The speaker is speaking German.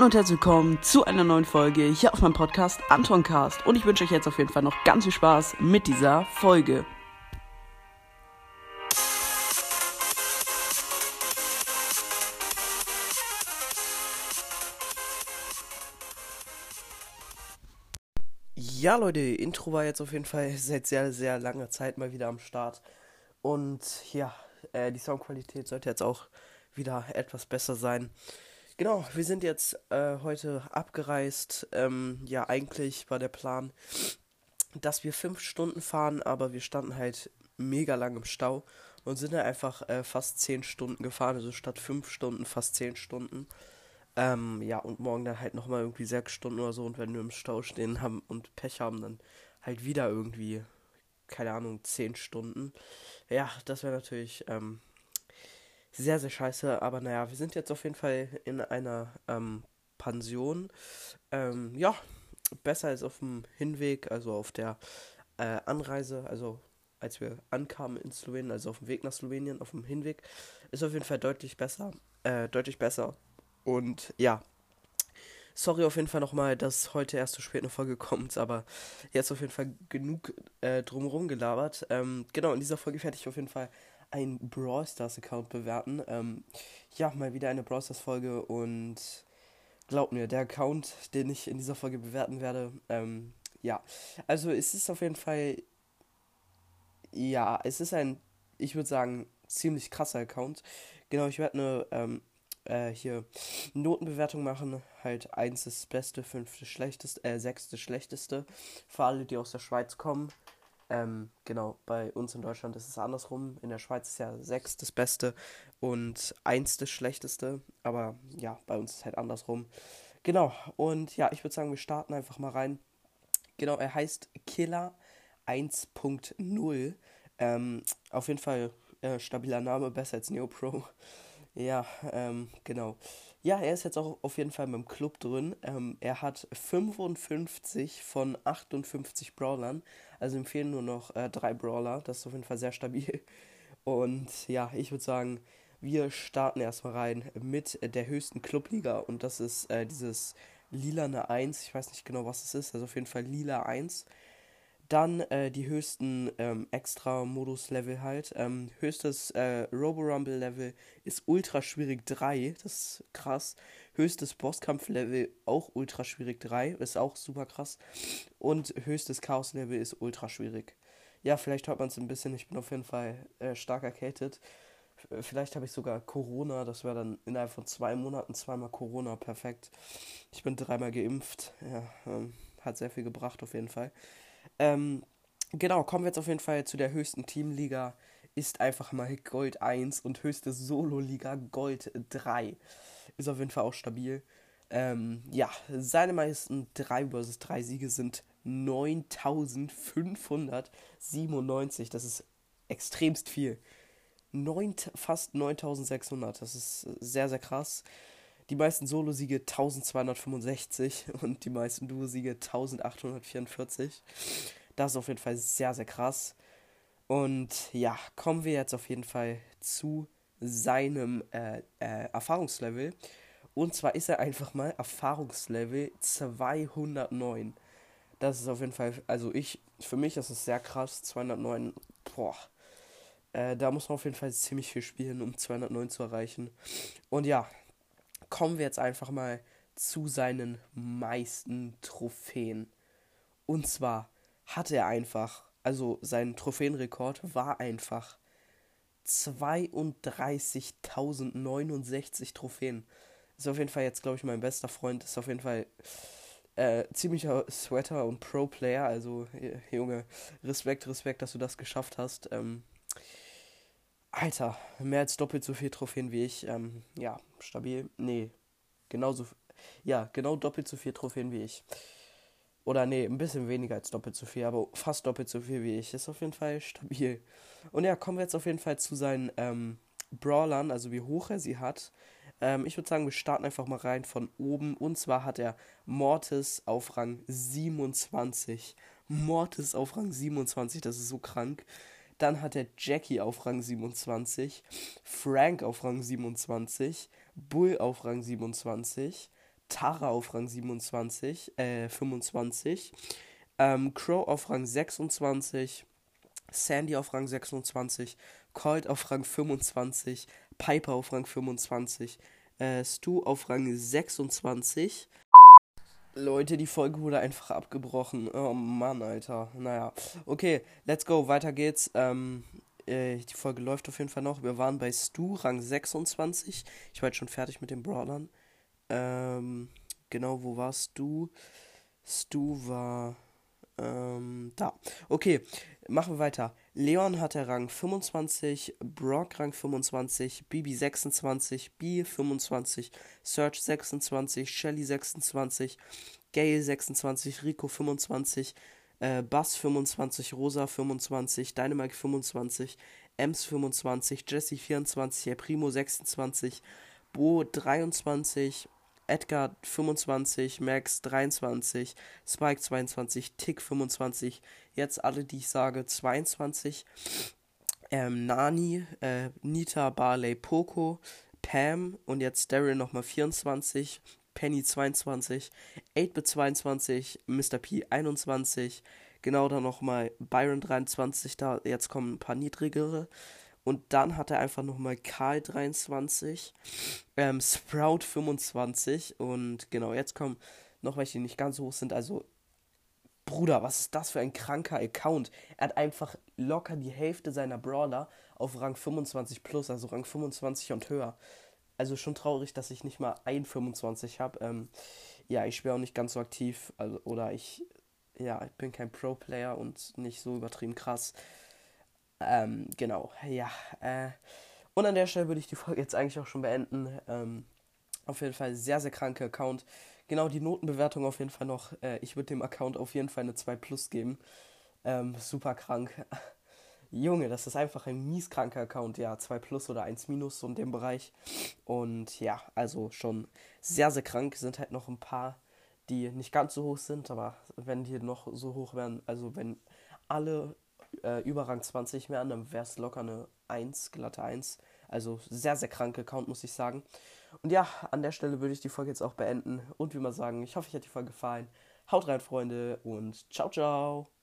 Hallo und herzlich willkommen zu einer neuen Folge hier auf meinem Podcast Antoncast. Und ich wünsche euch jetzt auf jeden Fall noch ganz viel Spaß mit dieser Folge. Ja, Leute, Intro war jetzt auf jeden Fall seit sehr, sehr langer Zeit mal wieder am Start. Und ja, äh, die Soundqualität sollte jetzt auch wieder etwas besser sein. Genau, wir sind jetzt äh, heute abgereist. Ähm, ja, eigentlich war der Plan, dass wir fünf Stunden fahren, aber wir standen halt mega lang im Stau und sind dann einfach äh, fast zehn Stunden gefahren, also statt fünf Stunden fast zehn Stunden. Ähm, ja, und morgen dann halt nochmal irgendwie sechs Stunden oder so. Und wenn wir im Stau stehen haben und Pech haben, dann halt wieder irgendwie, keine Ahnung, zehn Stunden. Ja, das wäre natürlich ähm, sehr, sehr scheiße. Aber naja, wir sind jetzt auf jeden Fall in einer ähm, Pension. Ähm, ja, besser als auf dem Hinweg, also auf der äh, Anreise, also als wir ankamen in Slowenien, also auf dem Weg nach Slowenien, auf dem Hinweg, ist auf jeden Fall deutlich besser. Äh, deutlich besser. Und ja, sorry auf jeden Fall nochmal, dass heute erst zu spät eine Folge kommt, aber jetzt auf jeden Fall genug äh, drumherum gelabert. Ähm, genau, in dieser Folge werde ich auf jeden Fall einen Brawl Stars Account bewerten. Ähm, ja, mal wieder eine Brawl Stars Folge und glaubt mir, der Account, den ich in dieser Folge bewerten werde, ähm, ja, also es ist auf jeden Fall, ja, es ist ein, ich würde sagen, ziemlich krasser Account. Genau, ich werde eine, ähm, äh, hier Notenbewertung machen. Halt 1 ist das Beste, 5 das Schlechteste, äh, 6 das Schlechteste. Für alle, die aus der Schweiz kommen. Ähm, genau, bei uns in Deutschland ist es andersrum. In der Schweiz ist ja 6 das Beste und 1 das Schlechteste. Aber ja, bei uns ist es halt andersrum. Genau, und ja, ich würde sagen, wir starten einfach mal rein. Genau, er heißt Killer 1.0. Ähm, auf jeden Fall äh, stabiler Name, besser als Neopro. Ja, ähm, genau. Ja, er ist jetzt auch auf jeden Fall beim Club drin. Ähm, er hat 55 von 58 Brawlern. Also empfehlen nur noch äh, drei Brawler. Das ist auf jeden Fall sehr stabil. Und ja, ich würde sagen, wir starten erstmal rein mit der höchsten Clubliga. Und das ist äh, dieses lilane 1. Ich weiß nicht genau, was es ist. Also auf jeden Fall lila 1. Dann äh, die höchsten ähm, Extra-Modus-Level halt. Ähm, höchstes äh, Robo-Rumble-Level ist ultra schwierig 3. Das ist krass. Höchstes Bosskampf-Level auch ultra schwierig 3. Ist auch super krass. Und höchstes Chaos-Level ist ultra schwierig. Ja, vielleicht hört man es ein bisschen. Ich bin auf jeden Fall äh, stark erkältet. Vielleicht habe ich sogar Corona. Das wäre dann innerhalb von zwei Monaten zweimal Corona. Perfekt. Ich bin dreimal geimpft. Ja, ähm, hat sehr viel gebracht auf jeden Fall. Ähm, genau, kommen wir jetzt auf jeden Fall zu der höchsten Teamliga. Ist einfach mal Gold 1 und höchste Solo-Liga Gold 3. Ist auf jeden Fall auch stabil. Ähm, ja, seine meisten 3 vs 3 Siege sind 9597. Das ist extremst viel. 9, fast 9600. Das ist sehr, sehr krass. Die meisten Solo-Siege 1265 und die meisten Duo-Siege 1844. Das ist auf jeden Fall sehr, sehr krass. Und ja, kommen wir jetzt auf jeden Fall zu seinem äh, äh, Erfahrungslevel. Und zwar ist er einfach mal Erfahrungslevel 209. Das ist auf jeden Fall, also ich, für mich ist es sehr krass, 209, boah. Äh, da muss man auf jeden Fall ziemlich viel spielen, um 209 zu erreichen. Und ja, kommen wir jetzt einfach mal zu seinen meisten Trophäen. Und zwar hat er einfach, also sein Trophäenrekord war einfach 32.069 Trophäen. Ist auf jeden Fall jetzt, glaube ich, mein bester Freund. Ist auf jeden Fall äh, ziemlicher Sweater und Pro-Player. Also, Junge, Respekt, Respekt, dass du das geschafft hast. Ähm, Alter, mehr als doppelt so viel Trophäen wie ich. Ähm, ja, stabil. Nee, genauso. Ja, genau doppelt so viel Trophäen wie ich. Oder nee, ein bisschen weniger als doppelt so viel, aber fast doppelt so viel wie ich. Ist auf jeden Fall stabil. Und ja, kommen wir jetzt auf jeden Fall zu seinen ähm, Brawlern, also wie hoch er sie hat. Ähm, ich würde sagen, wir starten einfach mal rein von oben. Und zwar hat er Mortis auf Rang 27. Mortis auf Rang 27, das ist so krank. Dann hat er Jackie auf Rang 27, Frank auf Rang 27, Bull auf Rang 27, Tara auf Rang 27, äh, 25. Ähm, Crow auf Rang 26. Sandy auf Rang 26. Colt auf Rang 25. Piper auf Rang 25. Äh, Stu auf Rang 26. Leute, die Folge wurde einfach abgebrochen. Oh Mann, Alter. Naja. Okay, let's go. Weiter geht's. Ähm, äh, die Folge läuft auf jeden Fall noch. Wir waren bei Stu, Rang 26. Ich war jetzt schon fertig mit den Brawlern. Ähm, genau, wo warst du? Stu war. Ähm, da. Okay, machen wir weiter. Leon hatte Rang 25, Brock Rang 25, Bibi 26, B 25, Search 26, Shelly 26, Gale 26, Rico 25, äh, Bass 25, Rosa 25, Dynamite 25, Ems 25, Jesse 24, El Primo 26, Bo 23, Edgar 25, Max 23, Spike 22, Tick 25, jetzt alle, die ich sage, 22, ähm, Nani, äh, Nita, Barley, Poco, Pam und jetzt Daryl nochmal 24, Penny 22, 8-Bit 22, Mr. P 21, genau dann nochmal Byron 23, da jetzt kommen ein paar niedrigere. Und dann hat er einfach nochmal Karl 23, ähm, Sprout 25 und genau, jetzt kommen noch welche, die nicht ganz so hoch sind. Also, Bruder, was ist das für ein kranker Account? Er hat einfach locker die Hälfte seiner Brawler auf Rang 25 plus, also Rang 25 und höher. Also schon traurig, dass ich nicht mal ein 25 habe. Ähm, ja, ich spiele auch nicht ganz so aktiv, also, oder ich, ja, ich bin kein Pro-Player und nicht so übertrieben krass. Ähm, genau, ja. Äh, und an der Stelle würde ich die Folge jetzt eigentlich auch schon beenden. Ähm, auf jeden Fall sehr, sehr kranke Account. Genau, die Notenbewertung auf jeden Fall noch. Äh, ich würde dem Account auf jeden Fall eine 2 Plus geben. Ähm, super krank. Junge, das ist einfach ein mies kranker Account. Ja, 2 Plus oder 1 Minus, so in dem Bereich. Und ja, also schon sehr, sehr krank. Sind halt noch ein paar, die nicht ganz so hoch sind. Aber wenn die noch so hoch wären, also wenn alle äh, über Rang 20 mehr an, dann wäre es locker eine 1, glatte 1. Also sehr, sehr kranke Account, muss ich sagen. Und ja, an der Stelle würde ich die Folge jetzt auch beenden und wie mal sagen, ich hoffe, euch hat die Folge gefallen. Haut rein, Freunde, und ciao, ciao.